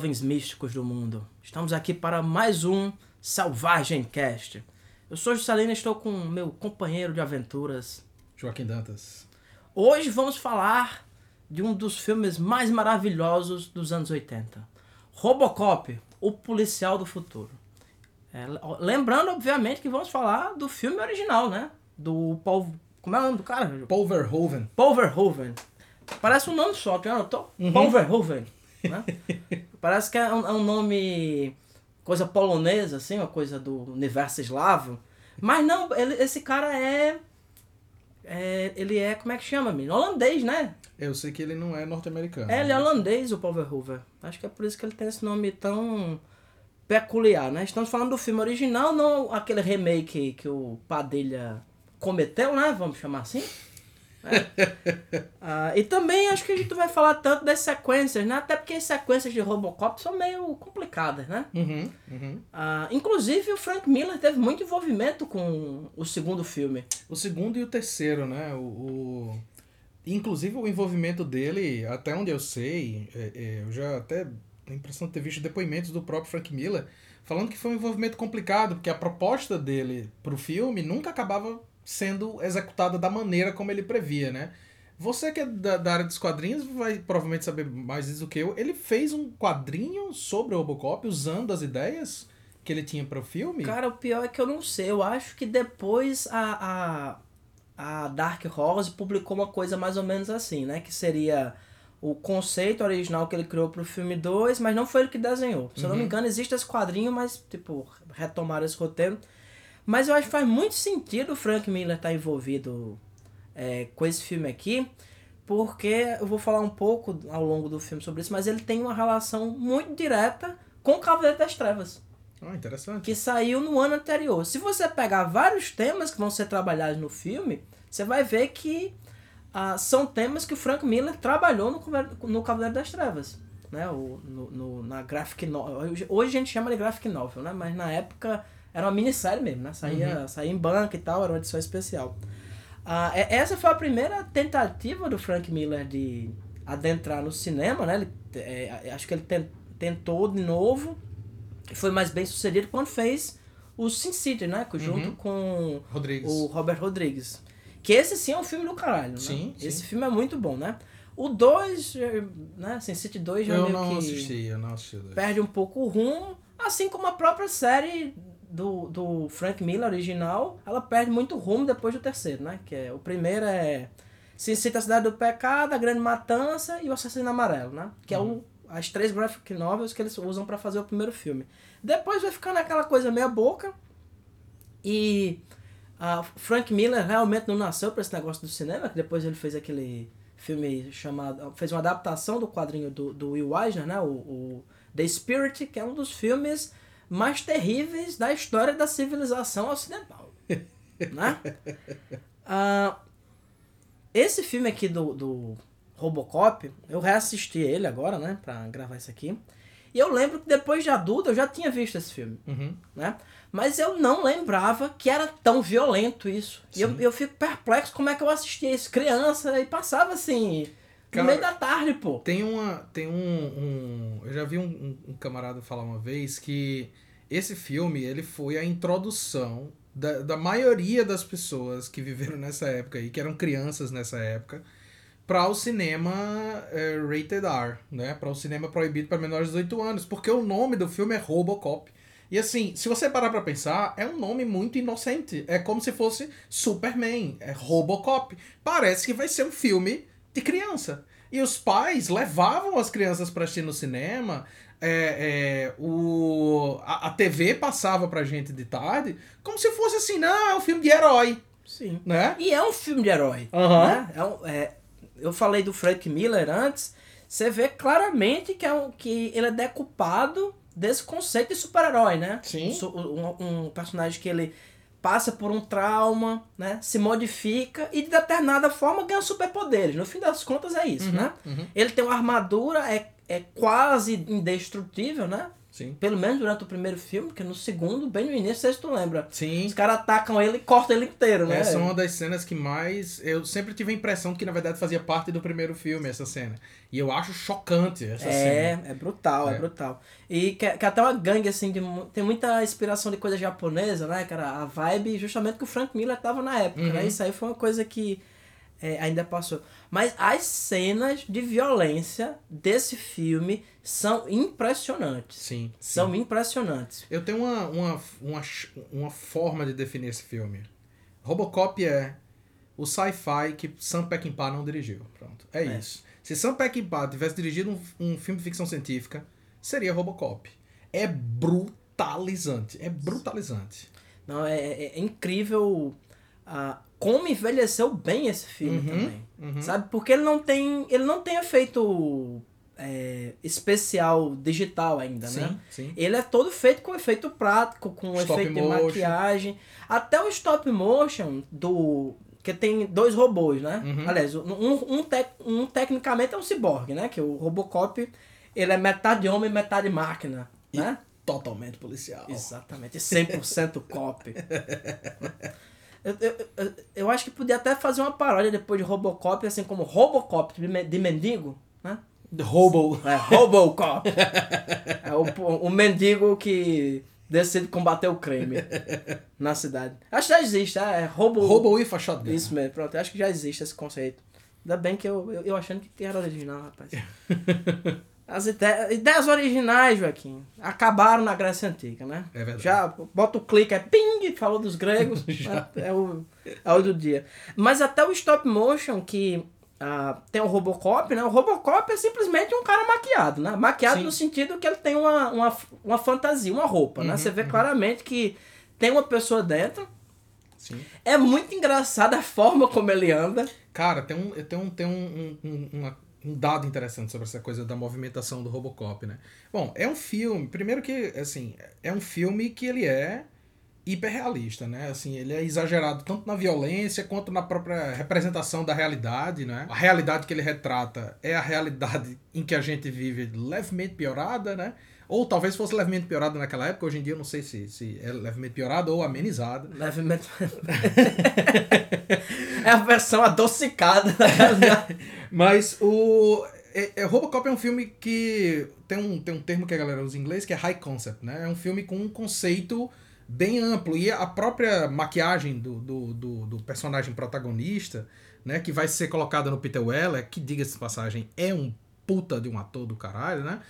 jovens místicos do mundo. Estamos aqui para mais um Selvagem Cast. Eu sou Juscelino e estou com meu companheiro de aventuras. Joaquim Dantas. Hoje vamos falar de um dos filmes mais maravilhosos dos anos 80. Robocop, o policial do futuro. É, lembrando, obviamente, que vamos falar do filme original, né? Do Paul... Como é o nome do cara? Paul Verhoeven. Paul Verhoeven. Parece um nome só, tu já notou? Uhum. Paul Verhoeven. Né? Parece que é um, é um nome... Coisa polonesa, assim, uma coisa do universo eslavo. Mas não, ele, esse cara é... É, ele é, como é que chama, menino? Holandês, né? Eu sei que ele não é norte-americano. É, ele é holandês, o Paul Verhoeven. Acho que é por isso que ele tem esse nome tão peculiar, né? Estamos falando do filme original, não aquele remake que o Padilha cometeu, né? Vamos chamar assim. É. Ah, e também acho que a gente vai falar tanto das sequências, né? Até porque as sequências de Robocop são meio complicadas, né? Uhum, uhum. Ah, inclusive o Frank Miller teve muito envolvimento com o segundo filme. O segundo e o terceiro, né? O, o- Inclusive o envolvimento dele, até onde eu sei, é- é, eu já até tenho a impressão de ter visto depoimentos do próprio Frank Miller falando que foi um envolvimento complicado, porque a proposta dele pro filme nunca acabava sendo executada da maneira como ele previa, né? Você que é da, da área dos quadrinhos vai provavelmente saber mais disso do que eu. Ele fez um quadrinho sobre o Robocop usando as ideias que ele tinha para o filme? Cara, o pior é que eu não sei. Eu acho que depois a, a, a Dark Horse publicou uma coisa mais ou menos assim, né? Que seria o conceito original que ele criou pro filme 2, mas não foi ele que desenhou. Se eu não me Uhum. engano, existe esse quadrinho, mas, tipo, retomaram esse roteiro. Mas eu acho que faz muito sentido o Frank Miller estar envolvido é, com esse filme aqui, porque eu vou falar um pouco ao longo do filme sobre isso, mas ele tem uma relação muito direta com o Cavaleiro das Trevas Ah, interessante. que saiu no ano anterior. Se você pegar vários temas que vão ser trabalhados no filme, você vai ver que ah, são temas que o Frank Miller trabalhou no, Cavaleiro- no Cavaleiro das Trevas. Né? O, no, no- na graphic novel. Hoje, hoje a gente chama de graphic novel, né? mas na época era uma minissérie mesmo, né? Saía, saía em banca e tal, era uma edição especial. Ah, e- essa foi a primeira tentativa do Frank Miller de adentrar no cinema, né? Ele, é, acho que ele ten- tentou de novo, foi mais bem sucedido quando fez o Sin City, né? Junto Uhum. com Rodrigues. o Robert Rodrigues. Que esse sim é um filme do caralho, né? Sim, Esse sim. filme é muito bom, né? O 2, né? Sin City 2 já Eu meio não que assisti, eu não assisti. o perde um pouco o rumo, assim como a própria série do, do Frank Miller original, ela perde muito rumo depois do terceiro, né? Que é, o primeiro é Sin City, a Cidade do Pecado, a Grande Matança e o Assassino Amarelo, né? Que é o, as três graphic novels que eles usam pra fazer o primeiro filme. Depois vai ficando aquela coisa meia boca e a Frank Miller realmente não nasceu para esse negócio do cinema, que depois ele fez aquele filme chamado. fez uma adaptação do quadrinho do, do Will Eisner, né? O, o The Spirit, que é um dos filmes mais terríveis da história da civilização ocidental. né? Ah, esse filme aqui do, do Robocop, eu reassisti ele agora, né? Pra gravar isso aqui. E eu lembro que depois de adulto eu já tinha visto esse filme Uhum. né? Mas eu não lembrava que era tão violento isso. E eu, Sim. eu fico perplexo como é que eu assistia isso criança e passava assim, Cara, no meio da tarde, pô. Tem uma. Tem um. um- eu já vi um, um- camarada falar uma vez que esse filme ele foi a introdução da, da maioria das pessoas que viveram nessa época aí, que eram crianças nessa época, para o cinema eh, rated R, né? Para o cinema proibido para menores de 18 anos, porque o nome do filme é Robocop. E assim, se você parar pra pensar, é um nome muito inocente. É como se fosse Superman, é Robocop. Parece que vai ser um filme de criança. E os pais levavam as crianças pra assistir no cinema. é, é, o, a, a TV passava pra gente de tarde, como se fosse assim, não, é um filme de herói, Sim. né? E é um filme de herói. Aham. Né? É um- é- eu falei do Frank Miller antes. Você vê claramente que, é um, que ele é decupado desse conceito de super-herói, né? Sim. Um, um personagem que ele passa por um trauma, né? Se modifica e de determinada forma ganha superpoderes. No fim das contas é isso, né? uhum. Ele tem uma armadura, é, é quase indestrutível, né? Sim. Pelo menos durante o primeiro filme, porque no segundo, bem no início, se tu lembra. Sim. Os caras atacam ele e cortam ele inteiro, né? Essa é uma das cenas que mais. Eu sempre tive a impressão que na verdade fazia parte do primeiro filme, essa cena. E eu acho chocante essa É, cena. é brutal, é, É. brutal. E que, que até uma gangue, assim, de, tem muita inspiração de coisa japonesa, né, cara? A vibe, justamente que o Frank Miller tava na época, Uhum. né? Isso aí foi uma coisa que é, ainda passou. Mas as cenas de violência desse filme são impressionantes. Sim. São sim. impressionantes. Eu tenho uma, uma, uma, uma forma de definir esse filme. Robocop é o sci-fi que Sam Peckinpah não dirigiu. Pronto. É, É. isso. Se Sam Peckinpah tivesse dirigido um, um filme de ficção científica, seria Robocop. É brutalizante. É brutalizante. Não, é, é- é incrível ah, como envelheceu bem esse filme Uhum, também. uhum. Sabe? Porque ele não tem. Ele não tem efeito é, especial digital ainda, né? Sim, sim. Ele é todo feito com efeito prático, com Stop efeito de motion. maquiagem. Até o stop motion do. Que tem dois robôs, né? Uhum. Aliás, um, um, tec- um tecnicamente é um ciborgue, né? Que o Robocop ele é metade homem, metade máquina. E- Né? Totalmente policial. Exatamente, 100% cop. Eu, eu, eu, eu acho que podia até fazer uma paródia depois de Robocop, assim como Robocop de, men- de mendigo, né? Robo. É, Robocop. é o, o mendigo que decide combater o crime na cidade. Acho que já existe, tá? é Robo... Robo e Shotgun. Isso mesmo, pronto. Acho que já existe esse conceito. Ainda bem que eu, eu, eu achando que era original, rapaz. As ide- ideias originais, Joaquim, acabaram na Grécia Antiga, né? É verdade. Já bota o clique, é ping, falou dos gregos, né? é, o, é o do dia. Mas até o stop motion, que ah, tem o Robocop, né? O Robocop é simplesmente um cara maquiado, né? Maquiado Sim. no sentido que ele tem uma, uma, uma fantasia, uma roupa, né? Uhum, Você vê claramente que tem uma pessoa dentro. Sim. É muito engraçada a forma como ele anda. Cara, tem um, tem um, tem um, um, um, uma- um dado interessante sobre essa coisa da movimentação do Robocop, né? Bom, é um filme, primeiro que, assim, é um filme que ele é hiperrealista, né? Assim, ele é exagerado tanto na violência quanto na própria representação da realidade, né? A realidade que ele retrata é a realidade em que a gente vive levemente piorada, né? Ou talvez fosse levemente piorada naquela época, hoje em dia eu não sei se, se é levemente piorada ou amenizada. Levemente. é a versão adocicada da realidade. Mas o. É, é, Robocop é um filme que tem um, tem um termo que a galera usa em inglês que é high concept, né? É um filme com um conceito bem amplo. E a própria maquiagem do, do, do, do personagem protagonista, né? Que vai ser colocada no Peter Weller, que, diga-se de passagem, é um puta de um ator do caralho, né?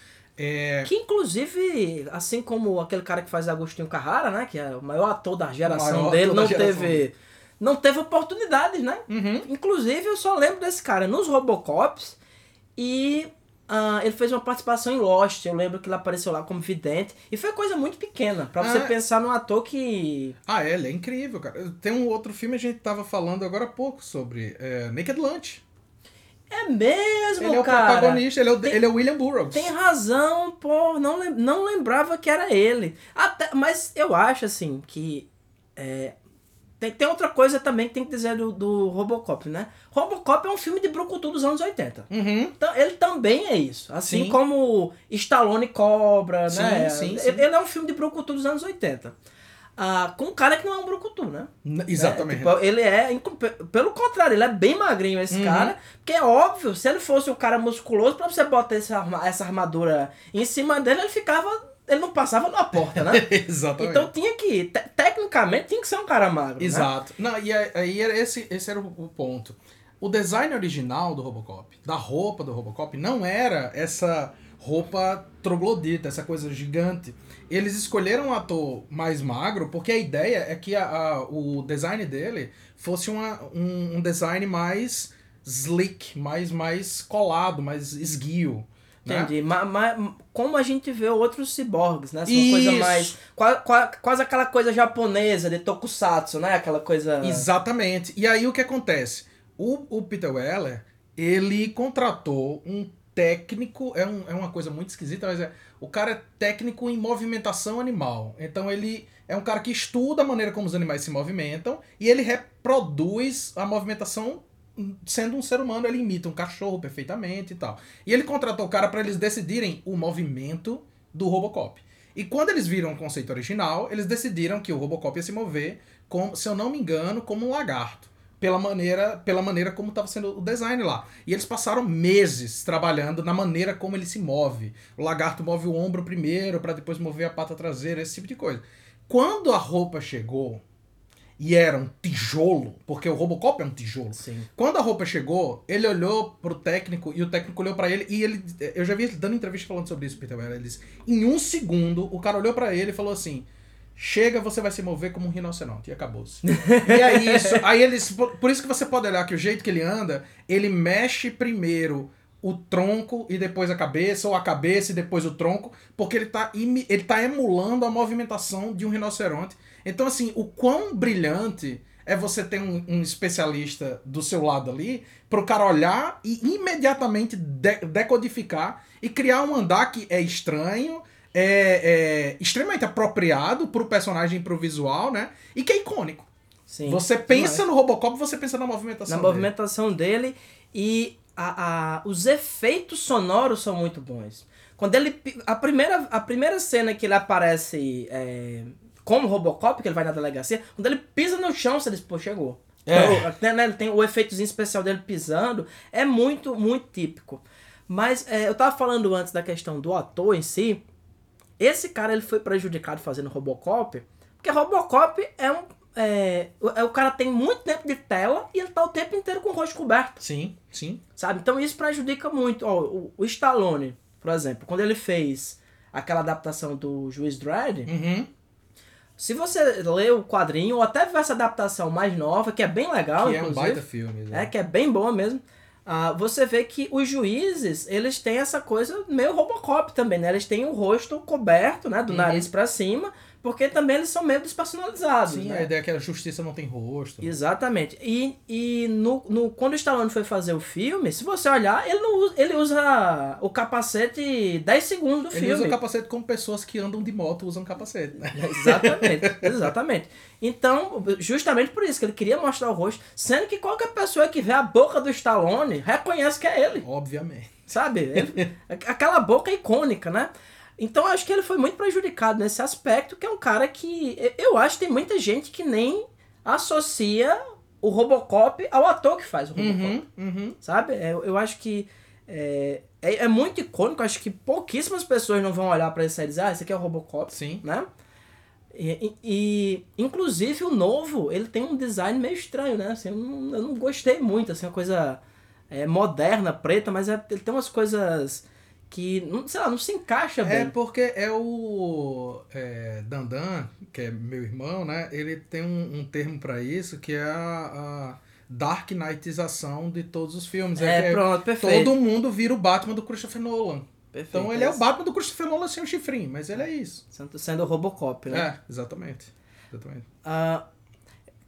É, Que inclusive, assim como aquele cara que faz Agostinho Carrara, né? Que é o maior ator da geração maior dele, não geração teve. Não teve oportunidades, né? Uhum. Inclusive, eu só lembro desse cara nos Robocops e ah, ele fez uma participação em Lost. Eu lembro que ele apareceu lá como vidente. E foi coisa muito pequena, pra você Ah. pensar num ator que. Ah, é, ele é incrível, cara. Tem um outro filme, a gente tava falando agora há pouco sobre é, Naked Lunch. É mesmo, Ele é o cara. protagonista, ele é o, Tem- ele é o William Burroughs. Tem razão, pô, não, não lembrava que era ele. Até, mas eu acho assim que. é, tem, tem outra coisa também que tem que dizer do, do Robocop, né? Robocop é um filme de brucutu dos anos 80. Uhum. Então, ele também é isso. Assim Sim. como Stallone Cobra, Sim, né? sim, ele, ele é um filme de brucutu dos anos 80. Ah, com um cara que não é um brucutu, né? N- Exatamente. É, tipo, ele é, pelo contrário, ele é bem magrinho esse Uhum. cara. Porque é óbvio, se ele fosse um cara musculoso, pra você botar essa, essa armadura em cima dele, ele ficava. Ele não passava numa porta, né? Exatamente. então tinha que. te- tecnicamente tinha que ser um cara magro. Né? Exato. Não, e aí aí era esse, esse era o, o ponto. O design original do Robocop, da roupa do Robocop, não era essa roupa troglodita, essa coisa gigante. Eles escolheram um ator mais magro porque a ideia é que a, a- o design dele fosse uma, um, um design mais slick, mais, mais colado, mais esguio. Né? Entendi. Mas, como a gente vê outros ciborgues, né? São uma coisa mais. qua- qua- Quase aquela coisa japonesa de tokusatsu, né? Aquela coisa. Exatamente. E aí o que acontece? O, o Peter Weller, ele contratou um técnico, é, um, é uma coisa muito esquisita, mas é, o cara é técnico em movimentação animal. Então ele é um cara que estuda a maneira como os animais se movimentam e ele reproduz a movimentação sendo um ser humano, ele imita um cachorro perfeitamente e tal. E ele contratou o cara para eles decidirem o movimento do Robocop. E quando eles viram o conceito original, eles decidiram que o Robocop ia se mover, como, se eu não me engano, como um lagarto. Pela maneira, pela maneira como estava sendo o design lá. E eles passaram meses trabalhando na maneira como ele se move. O lagarto move o ombro primeiro, para depois mover a pata traseira, esse tipo de coisa. Quando a roupa chegou, e era um tijolo, porque o Robocop é um tijolo. Sim. Quando a roupa chegou, ele olhou pro técnico e o técnico olhou para ele e ele. Eu já vi ele dando entrevista falando sobre isso, Peter Weller. Ele disse: em um segundo, o cara olhou para ele e falou assim. Chega, você vai se mover como um rinoceronte. E acabou-se. e aí, isso, aí eles. Por, por isso que você pode olhar que o jeito que ele anda, ele mexe primeiro o tronco e depois a cabeça, ou a cabeça e depois o tronco, porque ele tá, ele tá emulando a movimentação de um rinoceronte. Então, assim, o quão brilhante é você ter um, um especialista do seu lado ali, pro cara olhar e imediatamente de- decodificar e criar um andar que é estranho, é, é extremamente apropriado pro personagem e pro visual, né? E que é icônico. Sim. Você pensa no Robocop, você pensa na movimentação na dele. movimentação dele e a, a- os efeitos sonoros são muito bons. Quando ele a primeira a primeira cena que ele aparece é, como Robocop, que ele vai na delegacia, quando ele pisa no chão, você diz, pô, chegou. É. Então, né, ele tem o efeitozinho especial dele pisando, é muito muito típico. Mas é, eu tava falando antes da questão do ator em si. Esse cara ele foi prejudicado fazendo Robocop, porque Robocop é um é, o- é, o cara tem muito tempo de tela e ele tá o tempo inteiro com o rosto coberto, Sim, sim. sabe? Então isso prejudica muito. Ó, o, o Stallone, por exemplo, quando ele fez aquela adaptação do Juiz Dredd, Uhum. Se você ler o quadrinho ou até ver essa adaptação mais nova, que é bem legal, que é um baita filme. né? é, que é bem boa mesmo. ah, você vê que os juízes, eles têm essa coisa meio Robocop também, né? Eles têm o rosto coberto, né? Do Uhum. nariz pra cima, porque também eles são meio despersonalizados, Sim, né? a ideia é que a justiça não tem rosto. Exatamente. E, e no, no, quando o Stallone foi fazer o filme, se você olhar, ele, não usa, ele usa o capacete 10 segundos do Ele filme. usa o capacete como pessoas que andam de moto usam capacete, né? Exatamente, exatamente. Então, justamente por isso que ele queria mostrar o rosto, sendo que qualquer pessoa que vê a boca do Stallone reconhece que é ele, Obviamente. sabe? Ele- aquela boca icônica, né? Então, eu acho que ele foi muito prejudicado nesse aspecto, que é um cara que eu acho que tem muita gente que nem associa o Robocop ao ator que faz o Robocop Uhum, uhum. sabe? É, Eu, eu acho que é, é, é muito icônico, acho que pouquíssimas pessoas não vão olhar pra isso e dizer, ah, esse aqui é o Robocop, Sim. né? E, e- e, inclusive o novo, ele tem um design meio estranho, né? Assim, eu, não, eu não gostei muito, assim, uma coisa é, moderna, preta, mas é- ele tem umas coisas que, sei lá, não se encaixa É bem. porque é o é, Dandan, que é meu irmão, né? Ele tem um, um termo pra isso que é a, a Dark Knightização de todos os filmes. É, que pronto, perfeito. todo mundo vira o Batman do Christopher Nolan. perfeito. Então ele é o Batman do Christopher Nolan sem o chifrinho, mas ele é isso. Sendo, sendo o Robocop, né? É, exatamente. Exatamente. Ah,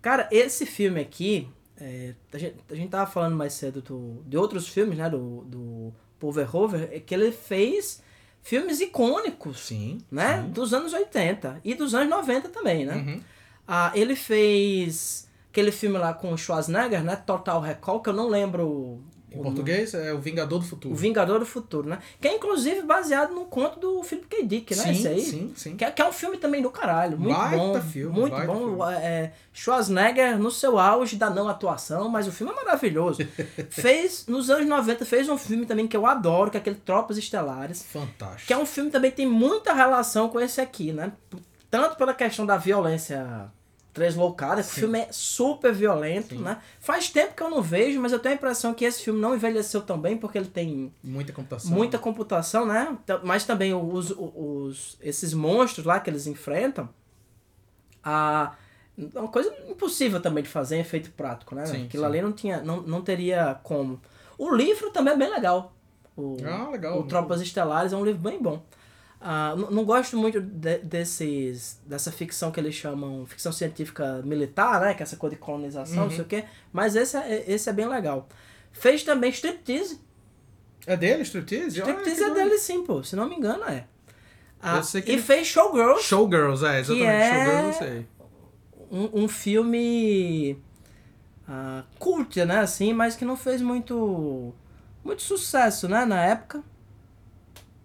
cara, esse filme aqui, é, a, gente, a gente tava falando mais cedo do, de outros filmes, né? Do, do Paul Verhoeven, é que ele fez filmes icônicos, Sim. né? sim. Dos anos 80 e dos anos 90 também, né? Uhum. Ah, ele fez aquele filme lá com o Schwarzenegger, né? Total Recall, que eu não lembro Em o português é o Vingador do Futuro. o Vingador do Futuro, né? Que é inclusive baseado no conto do Philip K. Dick, né? sim, Esse aí. sim, sim. Que é, que é um filme também do caralho. Muito Baita bom. filme, muito bom. filme. É, Schwarzenegger no seu auge da não atuação, mas o filme é maravilhoso. fez, nos anos 90, fez um filme também que eu adoro, que é aquele Tropas Estelares. Fantástico. Que é um filme também que tem muita relação com esse aqui, né? Tanto pela questão da violência translocada, que o Sim. filme é super violento, Sim. né? Faz tempo que eu não vejo, mas eu tenho a impressão que esse filme não envelheceu tão bem, porque ele tem Muita computação. muita computação, né? Então, Mas também os, os, esses monstros lá que eles enfrentam, a, é uma coisa impossível também de fazer em efeito prático, né? Sim, Aquilo sim. ali não, tinha, não, não teria como. O livro também é bem legal. O, Ah, legal. o Tropas Estelares é um livro bem bom. Ah, não, não gosto muito de- desses, dessa ficção que eles chamam ficção científica militar, né? Que é essa coisa de colonização, não Uhum. sei o quê. Mas esse é, esse é bem legal. Fez também Striptease. É dele, Striptease? Striptease que é dele sim, pô. Se não me engano, é. Ah, e ele- fez Showgirls, Showgirls, é, exatamente. é- Showgirls eu sei. um, um filme ah, cult, né, assim, mas que não fez muito muito sucesso, né, na época.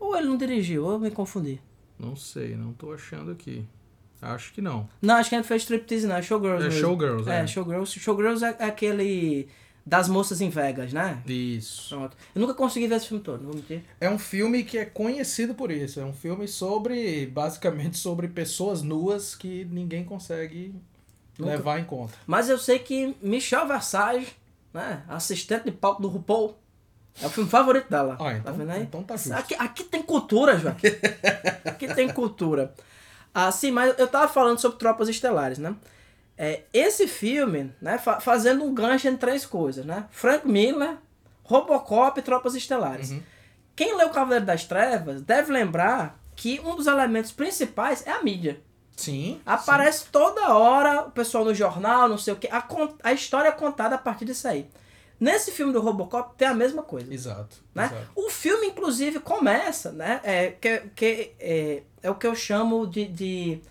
Ou ele não dirigiu, ou eu me confundi. Não sei, não tô achando aqui. Acho que não. Não, acho que a gente fez striptease, não. É Showgirls É mesmo. Showgirls, é. É, Showgirls. Showgirls é aquele das moças em Vegas, né? Isso. Pronto. Eu nunca consegui ver esse filme todo, não vou mentir. É um filme que é conhecido por isso. É um filme sobre, basicamente, sobre pessoas nuas que ninguém consegue Nunca. levar em conta. Mas eu sei que Michelle Versace, né? Assistente de palco do RuPaul. É o filme favorito dela. Ah, então, tá vendo aí? então tá justo. Aqui, aqui tem cultura, Joaquim. aqui tem cultura. Ah, sim, mas eu tava falando sobre Tropas Estelares, né? É, esse filme, né, fa- fazendo um gancho em três coisas, né? Frank Miller, Robocop e Tropas Estelares. Uhum. Quem leu Cavaleiro das Trevas deve lembrar que um dos elementos principais é a mídia. Sim. Aparece toda hora o pessoal no jornal, não sei o que. A, a história é contada a partir disso aí. Nesse filme do Robocop tem a mesma coisa. sim. Exato. Né? exato. O filme, inclusive, começa, né? É, que, que, é, é o que eu chamo de, de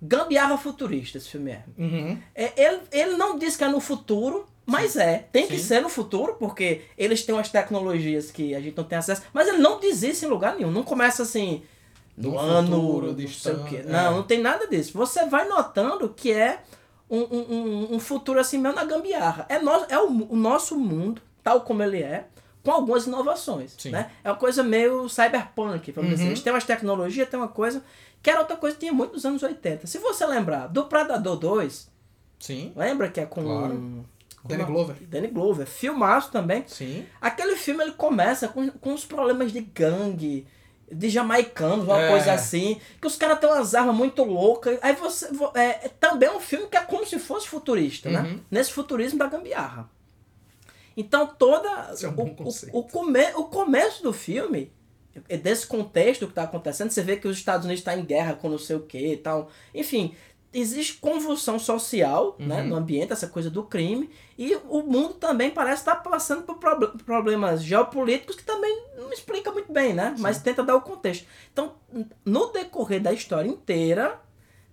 gambiarra futurista, esse filme é. Uhum. É, ele, ele não diz que é no futuro, mas é. Tem que Sim. ser no futuro, porque eles têm umas tecnologias que a gente não tem acesso. Mas ele não diz isso em lugar nenhum. Não começa assim. No Num ano, futuro não sei o distante, quê. é. Não, não tem nada disso. Você vai notando que é um, um, futuro assim mesmo na gambiarra. É, no, é o, o nosso mundo, tal como ele é, com algumas inovações. Sim. Né? É uma coisa meio cyberpunk, vamos dizer. Uhum. Eles têm umas tecnologias, tem uma coisa que era outra coisa que tinha muito nos anos 80. Se você lembrar do Predador 2, Sim. lembra que é com... Claro. Danny? Glover. Danny Glover. Filmaço também. Sim. Aquele filme ele começa com, com uns problemas de gangue, de jamaicanos, uma É. coisa assim, que os caras têm umas armas muito loucas. Aí você. vo- É, é também um filme que é como se fosse futurista, né? Uhum. Nesse futurismo da gambiarra. Então toda. Esse é um o, bom o- conceito. o, come, o começo do filme, é desse contexto que está acontecendo, você vê que os Estados Unidos estão em guerra com não sei o que e tal. Enfim, existe convulsão social né, Uhum. no ambiente, essa coisa do crime, e o mundo também parece estar passando por proble- problemas geopolíticos que também não explica muito bem, né? Mas tenta dar o contexto. Então, no decorrer da história inteira,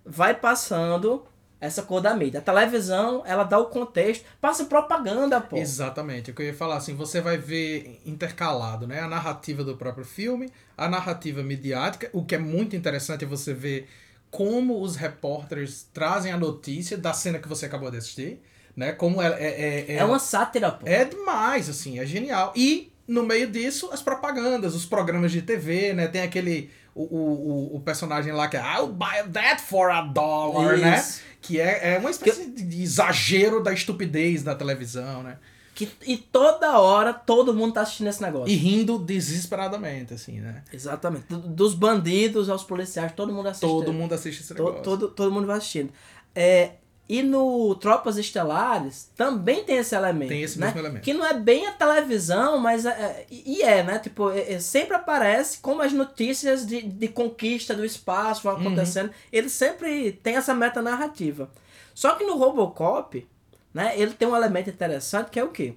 vai passando essa cor da mídia. A televisão, ela dá o contexto, passa propaganda, pô. Exatamente. O que eu ia falar assim, você vai ver intercalado, né? A narrativa do próprio filme, a narrativa midiática. O que é muito interessante é você ver como os repórteres trazem a notícia da cena que você acabou de assistir, né? Como é, é, é, É uma sátira, pô. É demais, assim, é genial. E no meio disso, as propagandas, os programas de TV, né? Tem aquele. O, o, o- personagem lá que é I'll buy that for a dollar, né? Isso. Que é, é uma espécie de exagero da estupidez da televisão, né? Que, e toda hora todo mundo tá assistindo esse negócio. E rindo desesperadamente, assim, né? Exatamente. Do- Dos bandidos aos policiais, todo mundo assiste. Todo mundo assiste esse negócio. todo, todo mundo vai assistindo. É, e no Tropas Estelares também tem esse elemento. Tem esse né? mesmo elemento. Que não é bem a televisão, mas é, é- e é, né? Tipo, é- é- sempre aparece como as notícias de, de conquista do espaço vão Uhum. acontecendo. Ele sempre tem essa meta narrativa. Só que no Robocop, né, ele tem um elemento interessante que é o quê?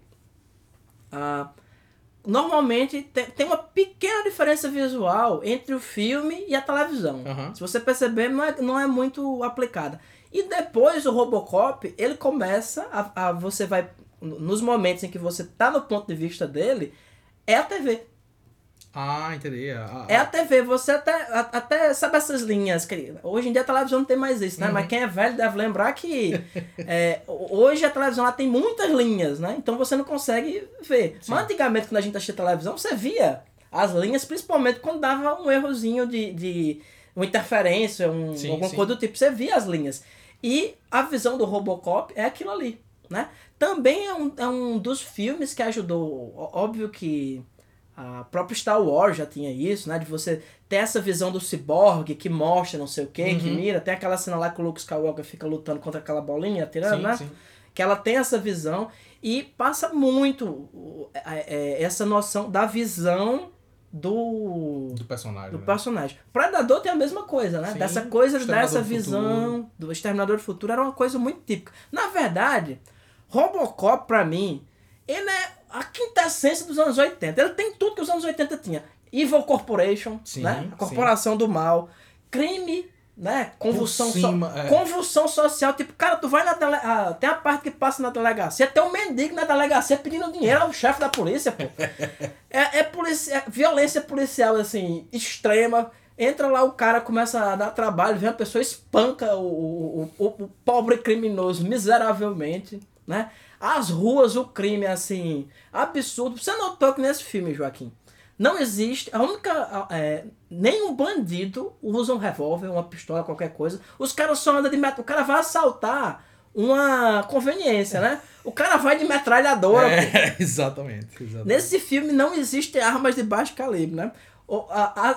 Ah, normalmente tem, tem uma pequena diferença visual entre o filme e a televisão. Aham. Se você perceber, não é, não é muito aplicada. E depois o Robocop, ele começa a, a você vai nos momentos em que você tá no ponto de vista dele, é a TV. Ah, entendi. A- a- É a TV, você até, até sabe essas linhas. Que, hoje em dia a televisão não tem mais isso, né? Uhum. Mas quem é velho deve lembrar que é, hoje a televisão ela tem muitas linhas, né? Então você não consegue ver. Sim. Mas antigamente, quando a gente assistia televisão, você via as linhas, principalmente quando dava um errozinho de, de uma interferência, um, Sim, alguma sim. coisa do tipo. Você via as linhas. E a visão do Robocop é aquilo ali, né? Também é um, é um dos filmes que ajudou. Óbvio que a própria Star Wars já tinha isso, né? De você ter essa visão do ciborgue que mostra não sei o que, que Uhum. mira. Tem aquela cena lá que o Luke Skywalker fica lutando contra aquela bolinha, atirando, sim, né? sim. Que ela tem essa visão e passa muito é- é- essa noção da visão do Do personagem. do né? personagem. Predador tem a mesma coisa, né? Sim, Dessa coisa, dessa visão do Exterminador do Futuro era uma coisa muito típica. Na verdade, Robocop, pra mim, ele é a quintessência dos anos 80. Ele tem tudo que os anos 80 tinha. Evil Corporation, Sim, né? A sim. corporação do mal. Crime, né? Convulsão, so- é. convulsão social. Tipo, cara, tu vai na dele... ah, tem a parte que passa na delegacia, tem um mendigo na delegacia pedindo dinheiro ao chefe da polícia, pô. É, é, policia, é violência policial, assim, extrema. Entra lá, o cara começa a dar trabalho, vem a pessoa espanca o, o, o, o pobre criminoso miseravelmente, né? As ruas, o crime, assim, absurdo. Você notou que nesse filme, Joaquim, não existe. A única. É, nenhum bandido usa um revólver, uma pistola, qualquer coisa. Os caras só andam de metralhadora. O cara vai assaltar uma conveniência, né? O cara vai de metralhadora. É, exatamente, exatamente. Nesse filme não existem armas de baixo calibre, né?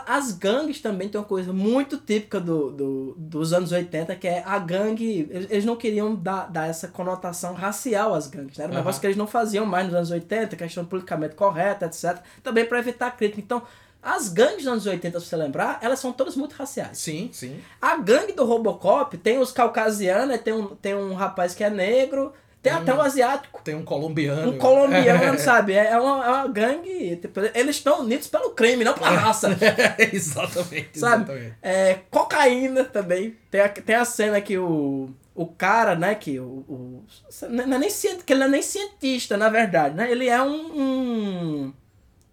As gangues também tem uma coisa muito típica do, do, dos anos 80, que é a gangue. Eles não queriam dar, dar essa conotação racial às gangues, né? Era um uhum. negócio que eles não faziam mais nos anos 80, questão politicamente correta, etc. Também para evitar crítica. Então, as gangues dos anos 80, se você lembrar, elas são todas muito raciais. Sim, sim. A gangue do Robocop tem os caucasianos, tem um, tem um rapaz que é negro, tem até um asiático. Tem um colombiano. Um colombiano, sabe? É uma, é uma gangue. Tipo, eles estão unidos pelo crime, não pela raça. exatamente. Sabe? Exatamente. É, cocaína também. Tem a, tem a cena que o, o cara, né, que o. o não é nem, que ele não é nem cientista, na verdade, né? Ele é um, um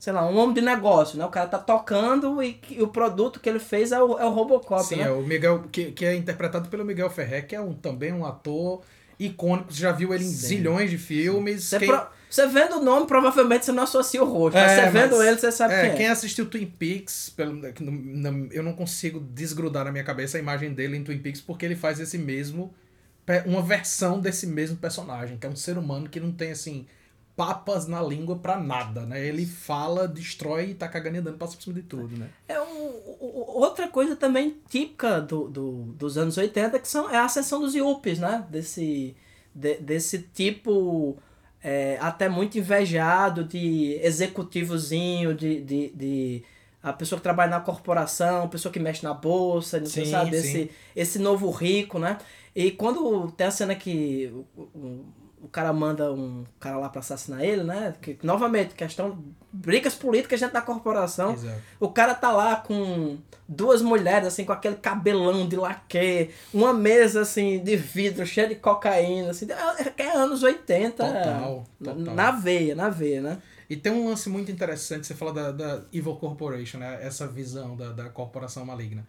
sei lá, um homem de negócio, né? O cara tá tocando e, e o produto que ele fez é o, é o Robocop, Sim, né? é o Miguel, que, que é interpretado pelo Miguel Ferrer, que é um, também um ator icônico, você já viu ele em Sim. zilhões de filmes. Você, quem... pro... você vendo o nome, provavelmente você não associa o rosto. É, você vendo ele, você sabe é, quem é. Quem assistiu Twin Peaks, pelo, eu não consigo desgrudar na minha cabeça a imagem dele em Twin Peaks, porque ele faz esse mesmo. Uma versão desse mesmo personagem, que é um ser humano que não tem assim papas na língua pra nada, né? Ele fala, destrói e tá cagando e andando, passa por cima de tudo, né? É outra coisa também típica do, do, dos anos 80 que são, é a ascensão dos yuppies, né? Desse, de, desse tipo é, até muito invejado de executivozinho, de, de, de a pessoa que trabalha na corporação, a pessoa que mexe na bolsa, não sim, sabe? Esse, esse novo rico, né? E quando tem a cena que o cara manda um cara lá pra assassinar ele, né? Que, novamente, questão. Brigas políticas dentro da corporação. Exato. O cara tá lá com duas mulheres, assim, com aquele cabelão de laque, uma mesa, assim, de vidro, cheia de cocaína, assim. É, é anos 80. Total, total. Na veia, na veia, né? E tem um lance muito interessante, você fala da, da Evil Corporation, né? Essa visão da, da corporação maligna.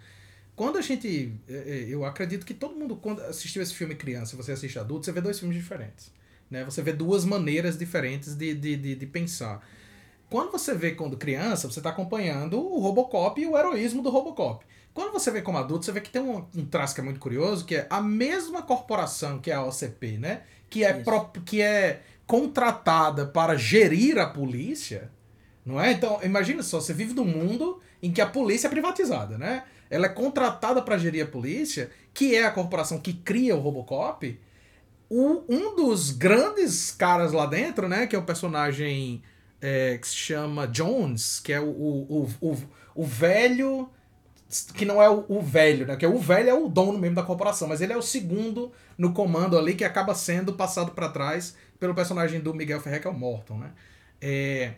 Quando a gente. É, é, eu acredito que todo mundo, quando assistiu esse filme criança e você assiste adulto, você vê dois filmes diferentes. Né? Você vê duas maneiras diferentes de, de, de, de pensar. Quando você vê quando criança, você está acompanhando o Robocop e o heroísmo do Robocop. Quando você vê como adulto, você vê que tem um, um traço que é muito curioso, que é a mesma corporação que é a OCP, né? Que é, pro, que é contratada para gerir a polícia, não é? Então, imagina só, você vive num mundo em que a polícia é privatizada, né? Ela é contratada para gerir a polícia, que é a corporação que cria o Robocop, o, um dos grandes caras lá dentro, né? Que é o personagem é, que se chama Jones, que é o, o, o, o, velho. Que não é o, o, velho, né? Que é o velho é o dono mesmo da corporação, mas ele é o segundo no comando ali que acaba sendo passado para trás pelo personagem do Miguel Ferrer, que é o Morton, né? É,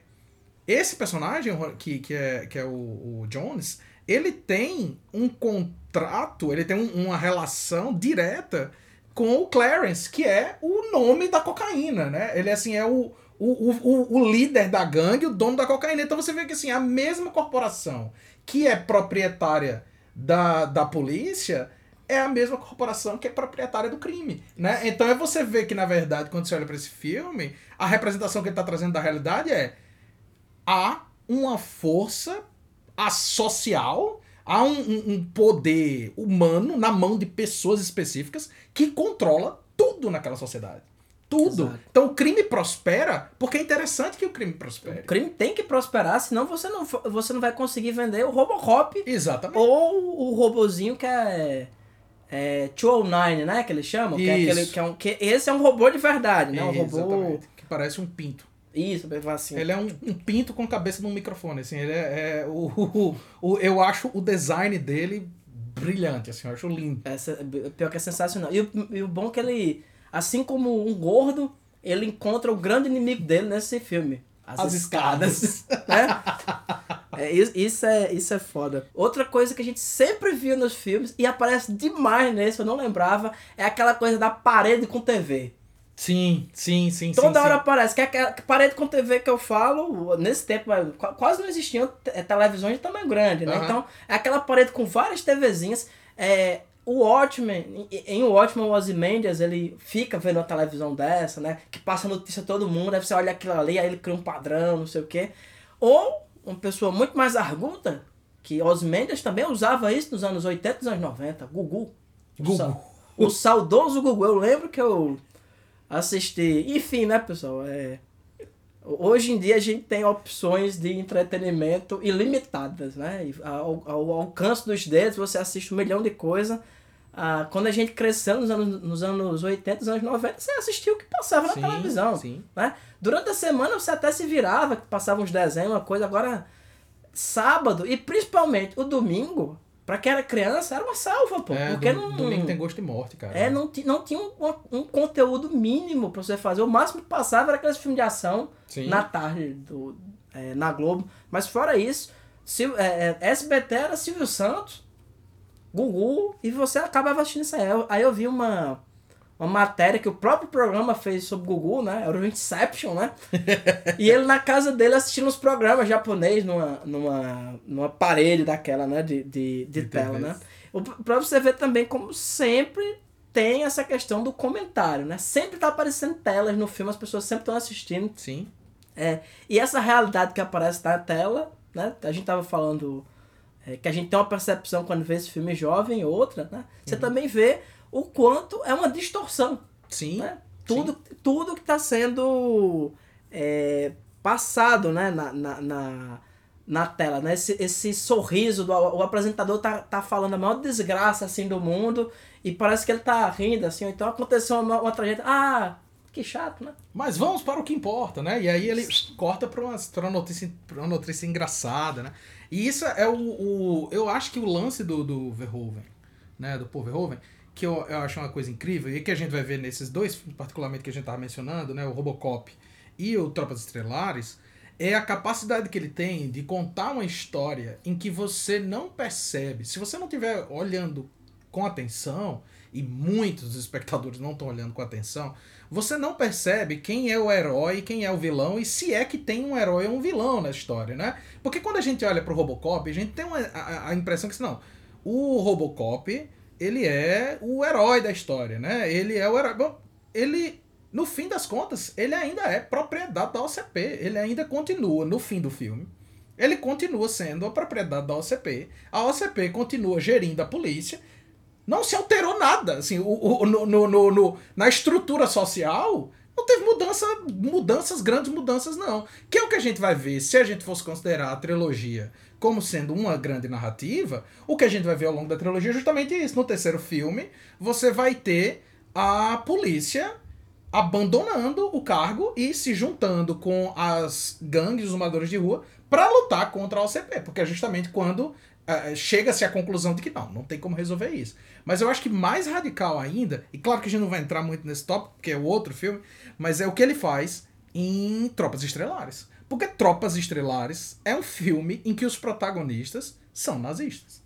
esse personagem, que, que, é, que é o, o Jones, ele tem um contrato, ele tem um, uma relação direta com o Clarence, que é o nome da cocaína, né? Ele assim é o, o, o, o líder da gangue, o dono da cocaína. Então você vê que assim, a mesma corporação que é proprietária da, da polícia é a mesma corporação que é proprietária do crime, né? Então é você ver que na verdade, quando você olha para esse filme, a representação que ele está trazendo da realidade é há uma força social há um, um, poder humano na mão de pessoas específicas que controla tudo naquela sociedade. Tudo. Exato. Então o crime prospera porque é interessante que o crime prospere. O crime tem que prosperar, senão você não, você não vai conseguir vender o Robocop. Exatamente. Ou o robozinho que é. É 209, né? Que eles chamam. Que, é aquele, que, é um, que esse é um robô de verdade, né? Um robô. Exatamente. Que parece um pinto. Isso, assim. Ele é um, um pinto com cabeça num microfone, assim. Ele é, é o, o, o, eu acho o design dele brilhante, assim. Eu acho lindo. Essa, pior que é sensacional. E o, e o bom é que ele, assim como um gordo, ele encontra o grande inimigo dele nesse filme. As, As escadas. escadas. né? É, isso, é, isso é foda. Outra coisa que a gente sempre viu nos filmes, e aparece demais nesse, eu não lembrava, é aquela coisa da parede com TV. Sim, sim, sim. Toda sim, hora sim. aparece. Que, é que parede com TV que eu falo, nesse tempo qu- quase não existiam te- televisões de tamanho grande, né? Aham. Então, é aquela parede com várias TVzinhas. É, o Watchmen, em, o Watchmen, o Ozymandias, ele fica vendo uma televisão dessa, né? Que passa notícia a todo mundo, aí você olha aquilo ali, aí ele cria um padrão, não sei o quê. Ou uma pessoa muito mais arguta, que Ozymandias também usava isso nos anos 80 e nos anos 90, Gugu. O Gugu. sa- O saudoso Gugu. Eu lembro que eu assisti. Enfim, né, pessoal? É... Hoje em dia a gente tem opções de entretenimento ilimitadas, né? Ao, ao alcance dos dedos você assiste um milhão de coisas. Ah, quando a gente cresceu nos anos, nos anos 80, nos anos 90, você assistia o que passava Sim, na televisão. sim. Né? Durante a semana você até se virava, que passava uns desenhos, uma coisa. Agora, sábado e principalmente o domingo, pra quem era criança, era uma salva, pô. É, porque dom- não, domingo tem gosto de morte, cara. é, não, não tinha um, um conteúdo mínimo pra você fazer. O máximo que passava era aqueles filmes de ação Sim. na tarde do, é, na Globo. Mas fora isso, Sil- é, é, SBT era Silvio Santos, Gugu, e você acabava assistindo isso aí. Aí eu vi uma, uma matéria que o próprio programa fez sobre Gugu, né? Era o Inception, né? e ele na casa dele assistindo os programas japonês numa, numa, numa parede daquela, né? De, de, de, De tela, né? O, pra você ver também como sempre tem essa questão do comentário, né? Sempre tá aparecendo telas no filme, as pessoas sempre estão assistindo. Sim. É, e essa realidade que aparece na tela, né? A gente tava falando é, que a gente tem uma percepção quando vê esse filme jovem, outra, né? Você também vê o quanto é uma distorção, Sim. né? Tudo, tudo que está sendo é, passado, né? Na, na, na, na tela, né? Esse, esse sorriso do o apresentador tá, tá falando a maior desgraça assim do mundo e parece que ele tá rindo assim, ou então aconteceu uma, uma tragédia. Ah, que chato, né? Mas vamos para o que importa, né? E aí ele corta para uma, pra uma, notícia, pra uma notícia engraçada, né? E isso é o, o. Eu acho que o lance do, do Verhoeven, né? Do Paul Verhoeven, que eu, eu acho uma coisa incrível, e que a gente vai ver nesses dois particularmente que a gente tava mencionando, né? O Robocop e o Tropas Estelares, é a capacidade que ele tem de contar uma história em que você não percebe. Se você não estiver olhando com atenção, e muitos espectadores não estão olhando com atenção, você não percebe quem é o herói, quem é o vilão e se é que tem um herói ou um vilão na história, né? Porque quando a gente olha pro Robocop, a gente tem uma, a, a impressão que assim, não, o Robocop, ele é o herói da história, né? Ele é o herói. Bom, ele, no fim das contas, ele ainda é propriedade da OCP. Ele ainda continua, no fim do filme, ele continua sendo a propriedade da OCP. A OCP continua gerindo a polícia. Não se alterou nada. Assim, o, o- no, no, no- na estrutura social, não teve mudança, mudanças, grandes mudanças, não. Que é o que a gente vai ver, se a gente fosse considerar a trilogia como sendo uma grande narrativa, o que a gente vai ver ao longo da trilogia é justamente isso. No terceiro filme, você vai ter a polícia abandonando o cargo e se juntando com as gangues, os moradores de rua, para lutar contra a OCP. Porque é justamente quando chega-se à conclusão de que não, não tem como resolver isso. Mas eu acho que mais radical ainda, e claro que a gente não vai entrar muito nesse tópico, porque é o outro filme, mas é o que ele faz em Tropas Estrelares. Porque Tropas Estrelares é um filme em que os protagonistas são nazistas.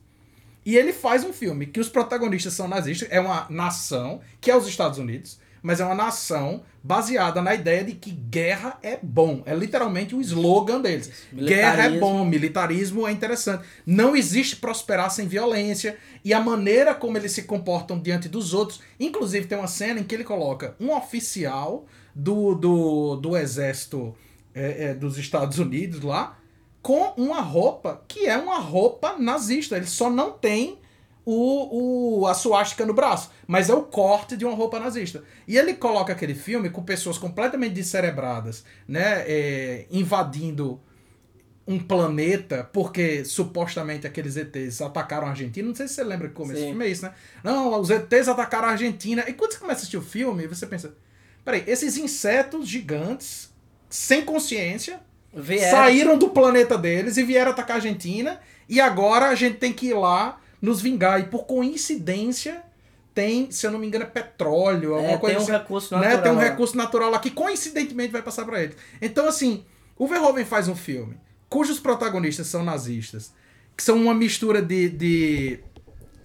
E ele faz um filme que os protagonistas são nazistas, é uma nação, que é os Estados Unidos, mas é uma nação baseada na ideia de que guerra é bom. É literalmente o slogan deles. Guerra é bom, militarismo é interessante. Não existe prosperar sem violência. E a maneira como eles se comportam diante dos outros. Inclusive, tem uma cena em que ele coloca um oficial do, do, do exército é, é, dos Estados Unidos lá com uma roupa que é uma roupa nazista. Ele só não tem o, o, a suástica no braço, mas é o corte de uma roupa nazista. E ele coloca aquele filme com pessoas completamente descerebradas, né, é, invadindo um planeta porque supostamente aqueles ETs atacaram a Argentina. Não sei se você lembra que começo do filme é isso, né? Não, os ETs atacaram a Argentina. E quando você começa a assistir o filme, você pensa: peraí, esses insetos gigantes, sem consciência, Vieram. saíram do planeta deles e vieram atacar a Argentina. E agora a gente tem que ir lá nos vingar. E por coincidência, tem, se eu não me engano, é petróleo, alguma É, coisa tem um assim recurso né? natural. Tem um lá. recurso natural lá que coincidentemente vai passar pra ele. Então, assim, o Verhoeven faz um filme cujos protagonistas são nazistas, que são uma mistura de, de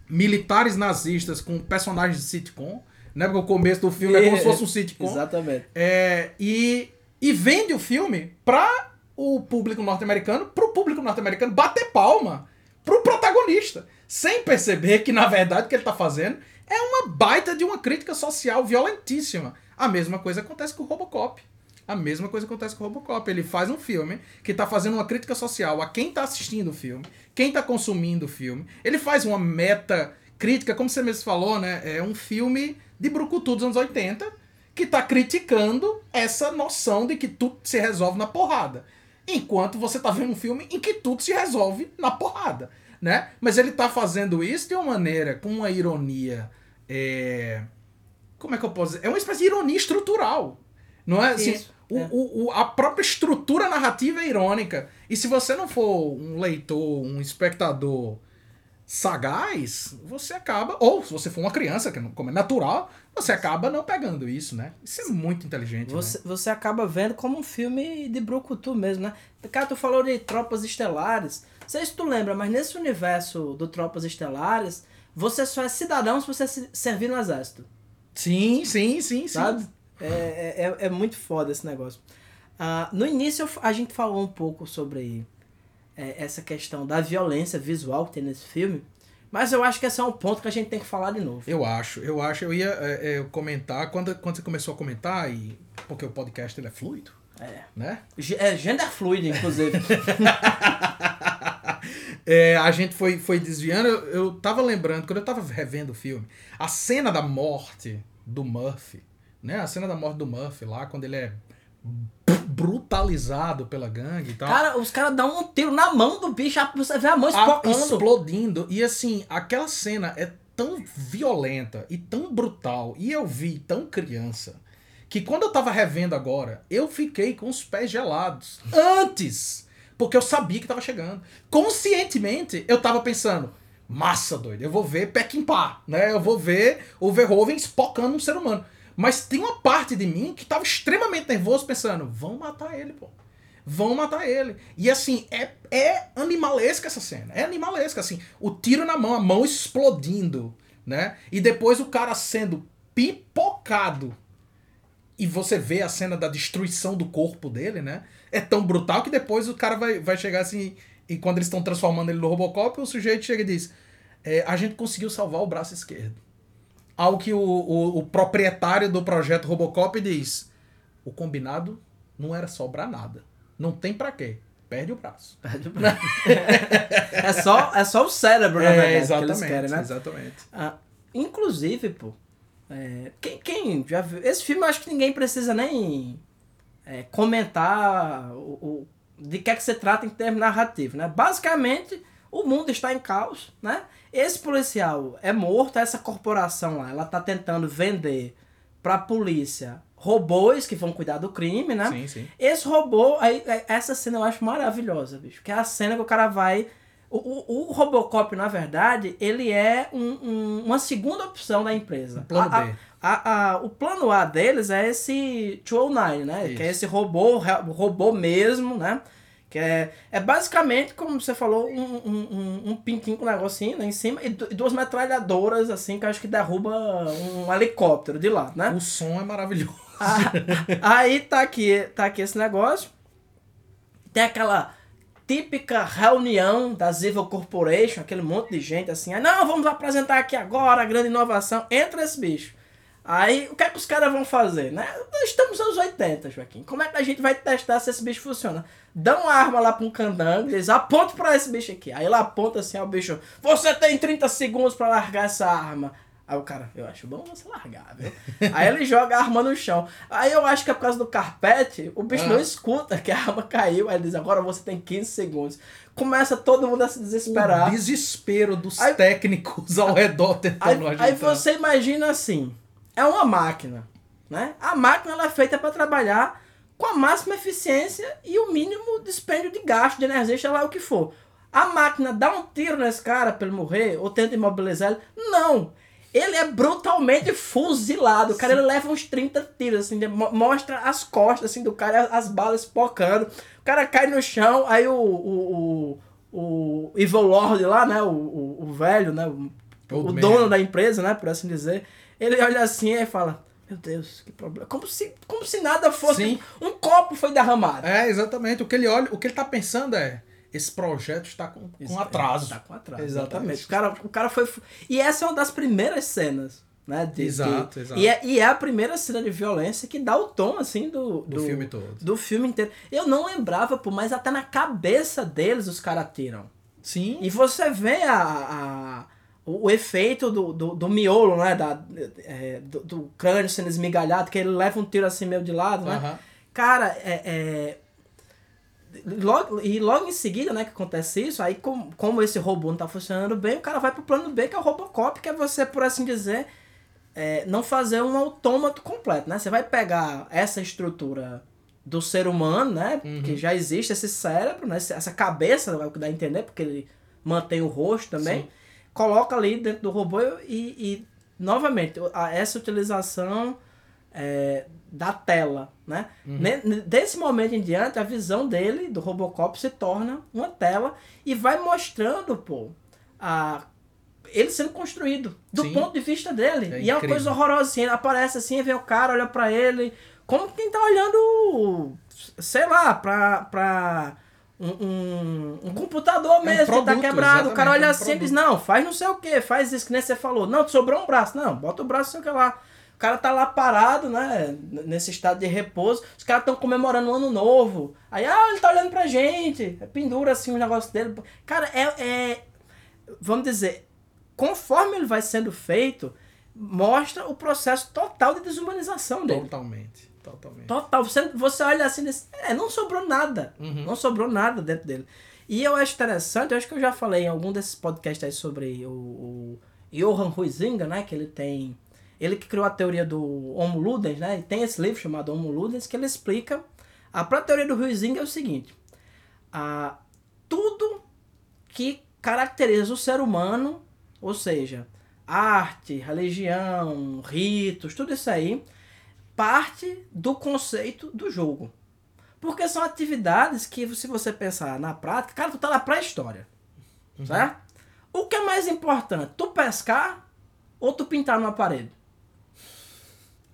militares nazistas com personagens de sitcom, né? Porque o começo do filme é como se fosse um sitcom. Exatamente. É, e, e vende o filme pra o público norte-americano, pro público norte-americano bater palma pro protagonista. Sem perceber que, na verdade, o que ele tá fazendo é uma baita de uma crítica social violentíssima. A mesma coisa acontece com o Robocop. A mesma coisa acontece com o Robocop. Ele faz um filme que tá fazendo uma crítica social a quem tá assistindo o filme, quem tá consumindo o filme. Ele faz uma meta crítica, como você mesmo falou, né? É um filme de brucutu dos anos 80 que tá criticando essa noção de que tudo se resolve na porrada. Enquanto você tá vendo um filme em que tudo se resolve na porrada, né? Mas ele tá fazendo isso de uma maneira, com uma ironia... É... Como é que eu posso dizer? É uma espécie de ironia estrutural. Não é assim... Isso. O, É. o, o- a própria estrutura narrativa é irônica. E se você não for um leitor, um espectador sagaz, você acaba. Ou se você for uma criança, que não- como é natural, você acaba não pegando isso, né? Isso é muito inteligente. Você, né? você acaba vendo como um filme de Brucutu mesmo, né? Cara, tu falou de Tropas Estelares. Não sei se tu lembra, mas nesse universo do Tropas Estelares, você só é cidadão se você se- servir no exército. Sim, sim, sim, sim. Sabe? É, é, é- é muito foda esse negócio. Ah, no início a gente falou um pouco sobre é, essa questão da violência visual que tem nesse filme, mas eu acho que esse é um ponto que a gente tem que falar de novo. Eu acho, eu acho. Eu ia é, é, comentar, quando, quando você começou a comentar, e porque o podcast ele é fluido, É. né? É gender fluid, inclusive. É, a gente foi, foi desviando. Eu, eu tava lembrando, quando eu tava revendo o filme, a cena da morte do Murphy, né? A cena da morte do Murphy lá, quando ele é brutalizado pela gangue e tal. Cara, os caras dão um tiro na mão do bicho, você vê a mão espocando. explodindo. E assim, aquela cena é tão violenta e tão brutal. E eu vi tão criança. Que quando eu tava revendo agora, eu fiquei com os pés gelados. Antes! Porque eu sabia que tava chegando. Conscientemente, eu tava pensando. Massa, doido. Eu vou ver Peckinpah, né? Eu vou ver o Verhoeven espocando um ser humano. Mas tem uma parte de mim que tava extremamente nervoso pensando, vão matar ele, pô. Vão matar ele. E assim, é, é animalesca essa cena. É animalesca, assim. O tiro na mão, a mão explodindo, né? E depois o cara sendo pipocado. E você vê a cena da destruição do corpo dele, né? É tão brutal que depois o cara vai, vai chegar assim. E quando eles estão transformando ele no Robocop, o sujeito chega e diz: é, A gente conseguiu salvar o braço esquerdo. Ao que o, o, o proprietário do projeto Robocop diz: O combinado não era sobrar nada. Não tem pra quê. Perde o braço. é, só, é só o cérebro, na verdade, que eles exatamente. querem, né? Exatamente. Ah, inclusive, pô, é, quem, quem já viu. Esse filme eu acho que ninguém precisa nem é, comentar o, o- de que é que se trata em termos narrativos, né? Basicamente, o mundo está em caos, né? Esse policial é morto, essa corporação lá, ela tá tentando vender pra polícia robôs que vão cuidar do crime, né? Sim, sim. Esse robô, aí, é- essa cena eu acho maravilhosa, bicho. Que é a cena que o cara vai. O, o, o Robocop, na verdade, ele é um- um- uma segunda opção da empresa. Um plano A- B. a- a- o plano A deles é esse 209, né? Que é Isso. esse robô, robô mesmo, né? Que é, é basicamente, como você falou, um, um, um, um pintinho com um negocinho né, em cima e du- duas metralhadoras, assim, que eu acho que derruba um helicóptero de lá, né? O som é maravilhoso. Ah, aí tá aqui, tá aqui esse negócio. Tem aquela típica reunião da Evil Corporation, aquele monte de gente assim. "Ah, Não, vamos apresentar aqui agora a grande inovação. Entra esse bicho. Aí, o que é que os caras vão fazer, né? Estamos nos anos 80, Joaquim. Como é que a gente vai testar se esse bicho funciona? Dá uma arma lá pra um candango, diz, aponta pra esse bicho aqui. Aí ele aponta assim ao bicho, você tem 30 segundos pra largar essa arma. Aí o cara, eu acho bom você largar, viu? Aí ele joga a arma no chão. Aí eu acho que é por causa do carpete, o bicho Ah. não escuta que a arma caiu. Aí ele diz, agora você tem 15 segundos. Começa todo mundo a se desesperar. O desespero dos Aí- técnicos ao redor Aí, tentando aí ajeitar. você imagina assim, é uma máquina, né? A máquina ela é feita para trabalhar com a máxima eficiência e o mínimo dispêndio de gasto, de energia, seja lá o que for. A máquina dá um tiro nesse cara para ele morrer ou tenta imobilizar ele? Não! Ele é brutalmente fuzilado. O cara ele leva uns 30 tiros, assim, mostra as costas assim, do cara, as balas pocando. O cara cai no chão, aí o, o, o, o Evil Lord lá, né? O, o, o velho, né? O, o dono da empresa, né? Por assim dizer. Ele olha assim e fala, meu Deus, que problema. Como se, como se nada fosse. Sim. Um copo foi derramado. É, exatamente. O que ele olha, o que ele tá pensando é. Esse projeto está com, com atraso. Tá com atraso. Exatamente. O cara, o cara foi. E essa é uma das primeiras cenas. Né, de, Exato, de- exato. E é, e é a primeira cena de violência que dá o tom, assim, do, Do filme todo. Do filme inteiro. Eu não lembrava, pô, mas até na cabeça deles os caras tiram. Sim. E você vê a, a- o, efeito do, do, do miolo, né? Da, é, do, do crânio sendo esmigalhado, que ele leva um tiro assim meio de lado, né? Cara, é, é- Logo, e logo em seguida, né, que acontece isso, aí com, como esse robô não tá funcionando bem, o cara vai pro plano B, que é o Robocop, que é você, por assim dizer, é, não fazer um autômato completo, né? Você vai pegar essa estrutura do ser humano, né? Que já existe esse cérebro, né? Essa cabeça, é o que dá a entender, porque ele mantém o rosto também. Sim. Coloca ali dentro do robô e, e novamente, essa utilização é, da tela, né? Ne- Desse momento em diante, a visão dele, do Robocop, se torna uma tela e vai mostrando, pô, a, ele sendo construído, do Sim. ponto de vista dele. É e é uma coisa horrorosa, assim, ele aparece assim, vem o cara, olha pra ele, como quem tá olhando, sei lá, pra... pra um, um, um computador mesmo que tá É produto, quebrado. O cara olha é um assim e diz, não, faz não sei o que, faz isso que nem você falou. Não, sobrou um braço. Não, bota o braço não sei o que lá. O cara tá lá parado, né? Nesse estado de repouso. Os caras estão comemorando o ano novo. Aí, ah, ele tá olhando pra gente. Pendura assim o negócio dele. Cara, é, é. Vamos dizer, conforme ele vai sendo feito, mostra o processo total de desumanização dele. Totalmente. Totalmente. Total. Você, você olha assim, diz, é, não sobrou nada. Uhum. Não sobrou nada dentro dele. E eu acho interessante, eu acho que eu já falei em algum desses podcasts aí sobre o, o Johan Huizinga, né? Que ele tem. Ele que criou a teoria do Homo Ludens, né? E tem esse livro chamado Homo Ludens que ele explica. A própria teoria do Huizinga é o seguinte: a, tudo que caracteriza o ser humano, ou seja, arte, religião, ritos, tudo isso aí, parte do conceito do jogo. Porque são atividades que, se você pensar na prática, cara, tu tá na pré-história. Certo? O que é mais importante? Tu pescar ou tu pintar numa parede?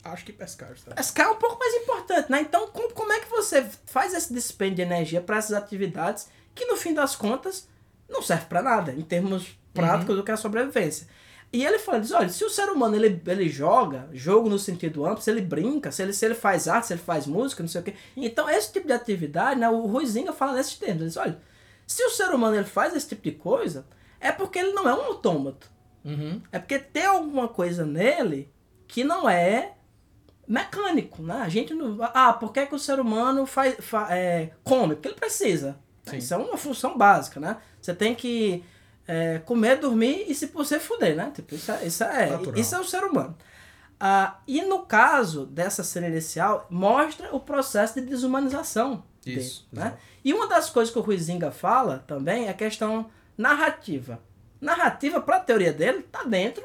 Acho que pescar, tá? Pescar é um pouco mais importante, né? Então, como, como é que você faz esse dispêndio de energia para essas atividades que, no fim das contas, não serve para nada, em termos práticos do que é a sobrevivência? E ele fala, diz, olha, se o ser humano ele, ele joga, jogo no sentido amplo, se ele brinca, se ele, se ele faz arte, se ele faz música, não sei o quê. Então, esse tipo de atividade, né, o Ruizinga fala nesses termos. Ele diz, olha, se o ser humano ele faz esse tipo de coisa, é porque ele não é um autômato. Uhum. É porque tem alguma coisa nele que não é mecânico, né? A gente não... Ah, por que, que o ser humano faz, fa- é, come? Porque ele precisa. Sim. Isso é uma função básica, né? Você tem que é, comer, dormir e se você fuder, né? Tipo, isso, é, isso, é, Natural. isso é o ser humano. Ah, e no caso dessa cena inicial, mostra o processo de desumanização Isso, dele, né? E uma das coisas que o Ruizinga fala também é a questão narrativa. Narrativa, para a teoria dele, tá dentro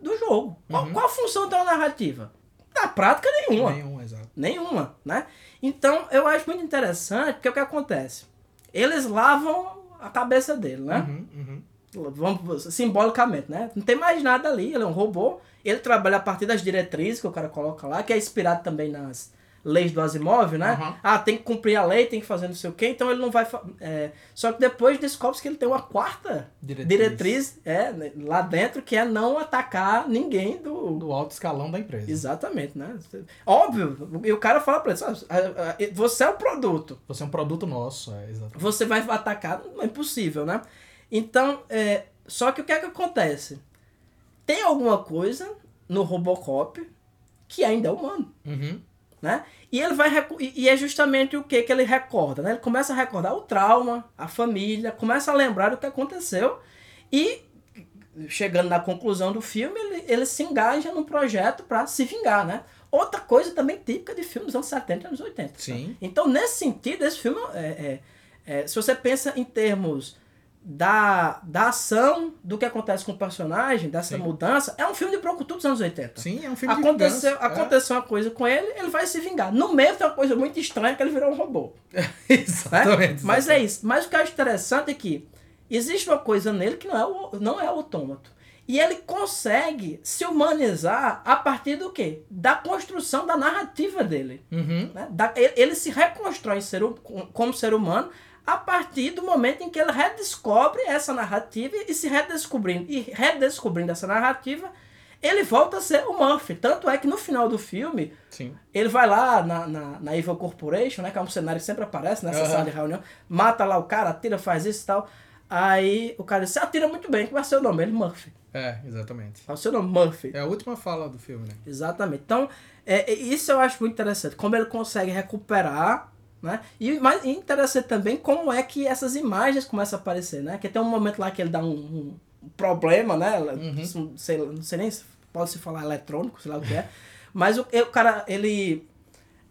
do jogo. Qual, Uhum. qual a função da narrativa? Na prática, nenhuma. Nenhum, exato. Nenhuma, né? Então, eu acho muito interessante, porque o que acontece? Eles lavam a cabeça dele, né? Uhum, uhum. Vamos, simbolicamente, né? Não tem mais nada ali, ele é um robô. Ele trabalha a partir das diretrizes que o cara coloca lá, que é inspirado também nas leis do Asimov, né? Uhum. Ah, tem que cumprir a lei, tem que fazer não sei o quê, então ele não vai... é, Só que depois descobre que ele tem uma quarta Diretriz. diretriz, é, né, lá dentro, que é não atacar ninguém do, Do alto escalão da empresa. Exatamente, né? Óbvio, e o cara fala pra ele, "Ah, você é o produto, Você é um produto nosso, é, exato. você vai atacar, é impossível, né? Então, é, só que o que é que acontece? Tem alguma coisa no Robocop que ainda é humano, Uhum. Né? E ele vai e é justamente o que que ele recorda, né? Ele começa a recordar o trauma, a família, começa a lembrar do que aconteceu e chegando na conclusão do filme, ele, ele se engaja num projeto para se vingar, né? Outra coisa também típica de filmes dos anos 70 e anos 80. Sim. Então, nesse sentido, esse filme, é, é- é, se você pensa em termos da, da ação, do que acontece com o personagem, dessa Sim. mudança, é um filme de Brucutu dos anos 80. Sim, é um filme de Aconteceu, vingança. aconteceu uma coisa com ele, ele vai se vingar. No meio tem uma coisa muito estranha que ele virou um robô. É. né? Exatamente. Mas é isso. Mas o que eu acho interessante é que existe uma coisa nele que não é o, não é o autômato. E ele consegue se humanizar a partir do quê? Da construção da narrativa dele. Uhum. né? Da- ele, ele se reconstrói ser, como ser humano a partir do momento em que ele redescobre essa narrativa e se redescobrindo e redescobrindo essa narrativa, ele volta a ser o Murphy. Tanto é que no final do filme, Sim. ele vai lá na, na, na Evil Corporation, né? Que é um cenário que sempre aparece nessa Aham. sala de reunião, mata lá o cara, atira, faz isso e tal. Aí o cara você atira muito bem, que vai ser o nome? Ele, Murphy. É, exatamente. Vai ser o nome, Murphy. É a última fala do filme, né? Exatamente. Então, é, é- isso eu acho muito interessante. Como ele consegue recuperar, né? E mais interessante também como é que essas imagens começam a aparecer, né? Que tem um momento lá que ele dá um, um problema, né? Não, sei, não sei nem se pode se falar eletrônico, sei lá o que é. Mas o, o cara, ele...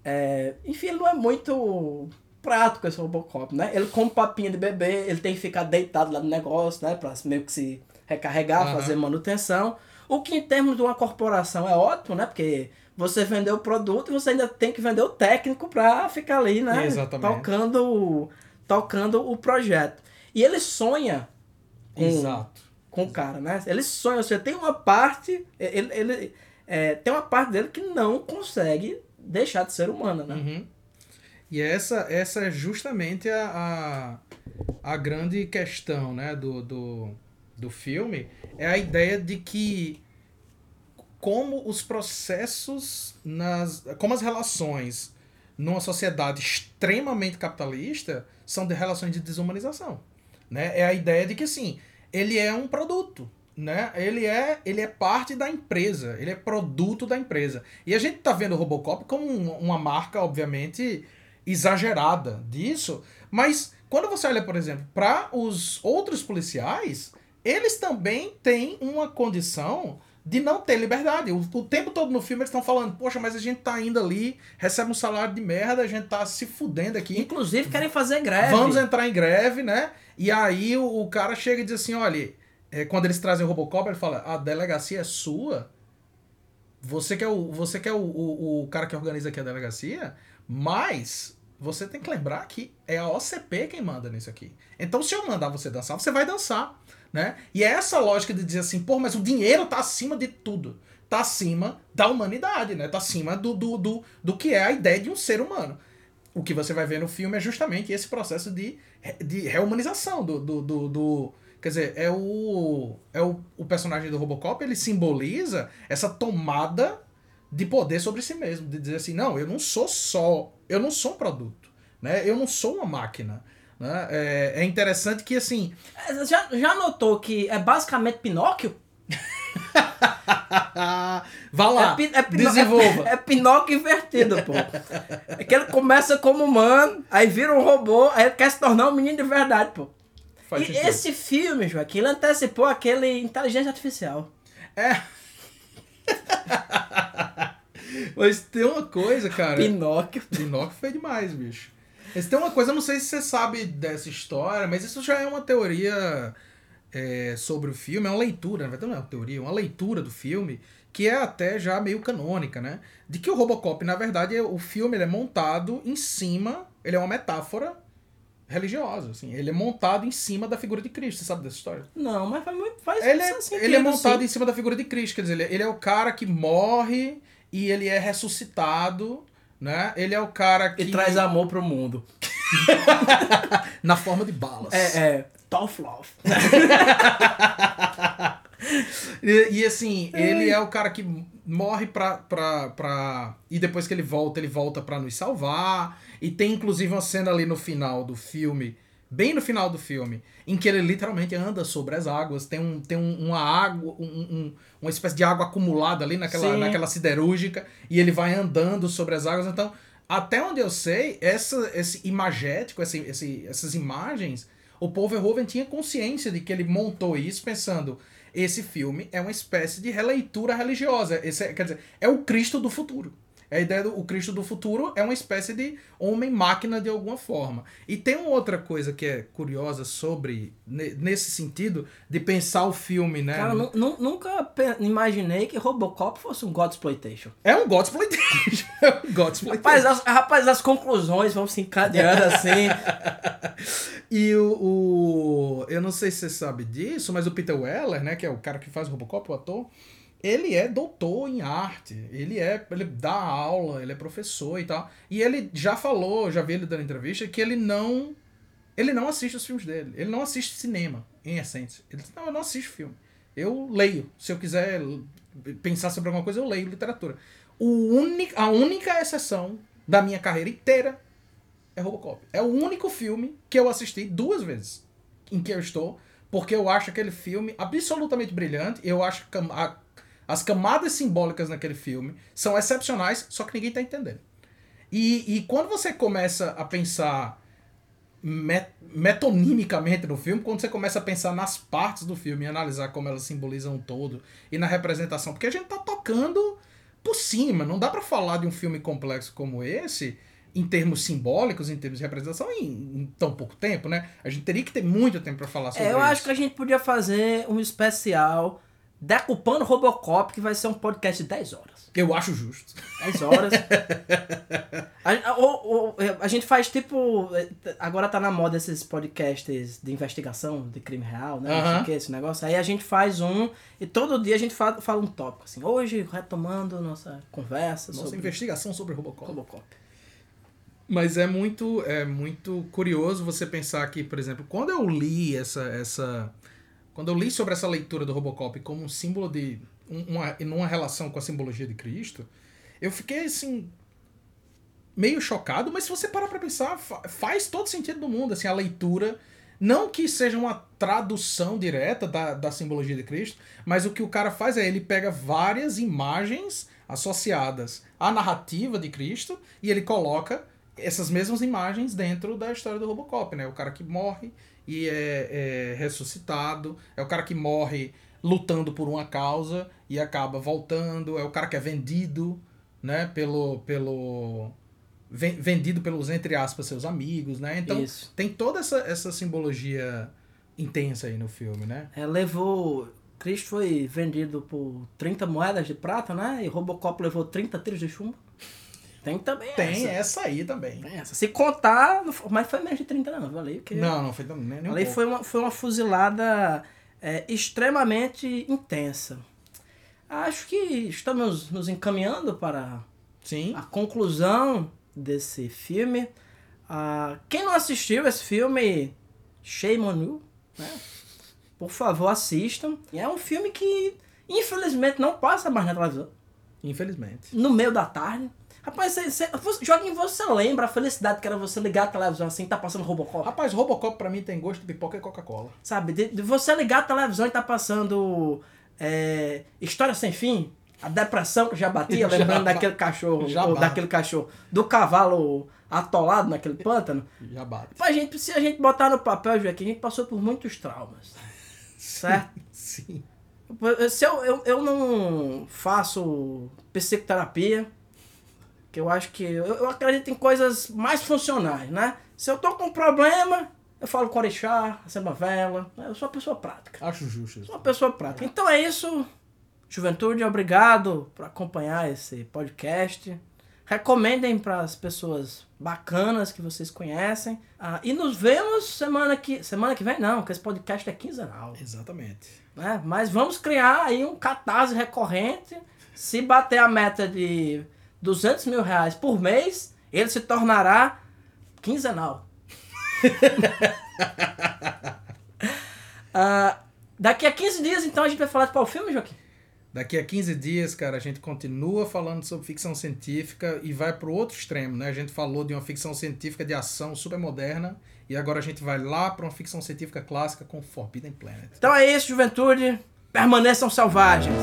é, enfim, ele não é muito prático esse Robocop, né? Ele come papinha de bebê, ele tem que ficar deitado lá no negócio, né? Pra meio que se recarregar, Aham. fazer manutenção. O que em termos de uma corporação é ótimo, né? Porque você vendeu o produto e você ainda tem que vender o técnico pra ficar ali, né? Exatamente. Tocando, tocando o projeto. E ele sonha com, Exato. com o cara, né? Ele sonha, ou seja, tem uma parte, ele, ele é, tem uma parte dele que não consegue deixar de ser humana, né? Uhum. E essa, essa é justamente a, a, a grande questão né, do, do, do filme. É a ideia de que como os processos, nas, como as relações numa sociedade extremamente capitalista são de relações de desumanização. Né? É a ideia de que assim, ele é um produto. Né? Ele, é, ele é parte da empresa, ele é produto da empresa. E a gente tá vendo o Robocop como um- uma marca, obviamente, exagerada disso, mas quando você olha, por exemplo, para os outros policiais, eles também têm uma condição de não ter liberdade. O, o tempo todo no filme eles estão falando, poxa, mas a gente tá indo ali, recebe um salário de merda, a gente tá se fudendo aqui. Inclusive querem fazer greve. Vamos entrar em greve, né? E aí o, o cara chega e diz assim, olha, é, quando eles trazem o Robocop, ele fala, a delegacia é sua? Você que é o, você que é o, o, o cara que organiza aqui a delegacia, mas você tem que lembrar que é a OCP quem manda nisso aqui. Então se eu mandar você dançar, você vai dançar, né? E é essa lógica de dizer assim, pô, mas o dinheiro tá acima de tudo. Tá acima da humanidade, né? Tá acima do, do, do, do que é a ideia de um ser humano o que você vai ver no filme é justamente esse processo de, de reumanização do, do, do, do- Quer dizer, é o. É o, o personagem do Robocop, ele simboliza essa tomada de poder sobre si mesmo. De dizer assim, não, eu não sou só. Eu não sou um produto. Né? Eu não sou uma máquina. Né? É, é interessante que assim. É, Já, já notou que é basicamente Pinóquio? Vá lá, é, é desenvolva. É, é Pinóquio invertido, pô. É que ele começa como humano, aí vira um robô, aí ele quer se tornar um menino de verdade, pô. Faz e sentido. esse filme, Joaquim, ele antecipou aquele Inteligência Artificial. É. Mas tem uma coisa, cara. Pinóquio. Pinóquio foi demais, bicho. Mas tem uma coisa, eu não sei se você sabe dessa história, mas isso já é uma teoria é, sobre o filme, é uma leitura, na verdade não é uma teoria, é uma leitura do filme, que é até já meio canônica, né? De que o Robocop, na verdade, é- o filme ele é montado em cima, ele é uma metáfora religiosa, assim. Ele é montado em cima da figura de Cristo, você sabe dessa história? Não, mas faz muito. Faz Ele é, sentido, ele é montado sim. em cima da figura de Cristo, quer dizer, ele, ele é o cara que morre e ele é ressuscitado, né? Ele é o cara que... E traz amor pro mundo. Na forma de balas. É, é. Tough love. E, e, assim, ele é o cara que morre pra, pra, pra. E depois que ele volta, ele volta pra nos salvar. E tem inclusive uma cena ali no final do filme, bem no final do filme, em que ele literalmente anda sobre as águas. Tem, um, tem um- uma água, um- um- uma espécie de água acumulada ali naquela, Sim. naquela siderúrgica. E ele vai andando sobre as águas. Então, até onde eu sei, essa, esse imagético, esse, esse, essas imagens, o Paul Verhoeven tinha consciência de que ele montou isso pensando esse filme é uma espécie de releitura religiosa. Esse é, quer dizer, é o Cristo do futuro. É a ideia do o Cristo do futuro é uma espécie de homem-máquina de alguma forma. E tem uma outra coisa que é curiosa sobre, ne- nesse sentido, de pensar o filme, né? Cara, nu- nunca imaginei que Robocop fosse um God Exploitation. É um Godsploitation. é um Godsploitation. Rapaz, as, rapaz, as conclusões vão se encadeando assim. E o, o- Eu não sei se você sabe disso, mas o Peter Weller, né, que é o cara que faz o Robocop, o ator, ele é doutor em arte. Ele é. Ele dá aula, ele é professor e tal. E ele já falou, já vi ele dando entrevista, que ele não. Ele não assiste os filmes dele. Ele não assiste cinema, em essência. Ele diz, não, eu não assisto filme. Eu leio. Se eu quiser pensar sobre alguma coisa, eu leio literatura. O único, a única exceção da minha carreira inteira é Robocop. É o único filme que eu assisti duas vezes em que eu estou, porque eu acho aquele filme absolutamente brilhante. Eu acho a- as camadas simbólicas naquele filme são excepcionais, só que ninguém tá entendendo. E, e quando você começa a pensar met- metonimicamente no filme, quando você começa a pensar nas partes do filme e analisar como elas simbolizam um todo e na representação, porque a gente tá tocando por cima, não dá pra falar de um filme complexo como esse em termos simbólicos, em termos de representação, em, em tão pouco tempo, né? A gente teria que ter muito tempo pra falar sobre É, eu isso. acho que a gente podia fazer um especial decupando Robocop, que vai ser um podcast de 10 horas. Eu acho justo. 10 horas. a, ou- ou- a gente faz tipo. Agora tá na moda esses podcasts de investigação de crime real, né? Não sei o que, esse negócio. Aí a gente faz um e todo dia a gente fala, fala um tópico. Assim, hoje, retomando nossa conversa Nossa sobre investigação sobre Robocop. Robocop. Mas é muito, é muito curioso você pensar que, por exemplo, quando eu li essa, essa. Quando eu li sobre essa leitura do Robocop como um símbolo de. um- Uma, numa relação com a simbologia de Cristo, eu fiquei assim. meio chocado, mas se você parar pra pensar, fa- faz todo sentido do mundo, assim, a leitura. Não que seja uma tradução direta da, da simbologia de Cristo, mas o que o cara faz é ele pega várias imagens associadas à narrativa de Cristo e ele coloca essas mesmas imagens dentro da história do Robocop, né? O cara que morre e é, é ressuscitado, é o cara que morre lutando por uma causa e acaba voltando, é o cara que é vendido, né? Pelo, pelo ven- vendido pelos entre aspas seus amigos, né? Então Isso. tem toda essa, essa simbologia intensa aí no filme, né? É, levou. Cristo foi vendido por 30 moedas de prata, né? E Robocop levou 30 tiros de chumbo. Tem também Tem essa. essa aí também. Tem essa. Se contar, mas foi menos de 30 não, viu? Ali, porque Não, não foi nem, nem um foi uma, foi uma fuzilada é, extremamente intensa. Acho que estamos nos encaminhando para Sim. a conclusão desse filme. Ah, quem não assistiu esse filme, shame on you, né? Por favor, assistam. É um filme que, infelizmente, não passa mais na televisão. Infelizmente. No meio da tarde. Rapaz, você, você, você- lembra a felicidade que era você ligar a televisão assim, tá passando Robocop? Rapaz, Robocop pra mim tem gosto de pipoca e Coca-Cola. Sabe? De, de você ligar a televisão e tá passando é, História Sem Fim, a depressão que já batia, Já lembrando daquele cachorro, daquele cachorro, do cavalo atolado naquele pântano. Já bate. Pra gente, se a gente botar no papel, Joaquim, a gente passou por muitos traumas. Certo? Sim. Se eu, eu, eu não faço psicoterapia, que eu acho que. Eu, eu acredito em coisas mais funcionais, né? Se eu tô com um problema, eu falo com orixá, acendo vela. né? Eu sou uma pessoa prática. Acho justo. Sou uma pessoa prática. Então é isso. Juventude, obrigado por acompanhar esse podcast. Recomendem para as pessoas bacanas que vocês conhecem. Ah, e nos vemos semana que. Semana que vem, não, porque esse podcast é quinzenal Exatamente. né? Mas vamos criar aí um catarse recorrente. Se bater a meta de 200 mil reais por mês, ele se tornará quinzenal. Ah, daqui a 15 dias, então, a gente vai falar de qual filme, Joaquim? Daqui a 15 dias, cara, a gente continua falando sobre ficção científica e vai pro outro extremo, né? A gente falou de uma ficção científica de ação super moderna e agora a gente vai lá pra uma ficção científica clássica com Forbidden Planet. Então é isso, juventude. Permaneçam selvagens.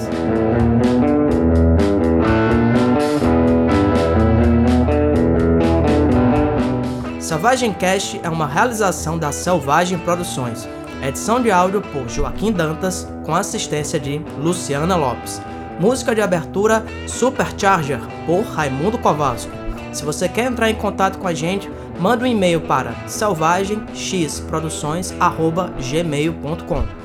Selvagem Cast é uma realização da Selvagem Produções. Edição de áudio por Joaquim Dantas, com assistência de Luciana Lopes. Música de abertura Supercharger, por Raimundo Kowalski. Se você quer entrar em contato com a gente, manda um e-mail para selvagemxproduções.gmail.com.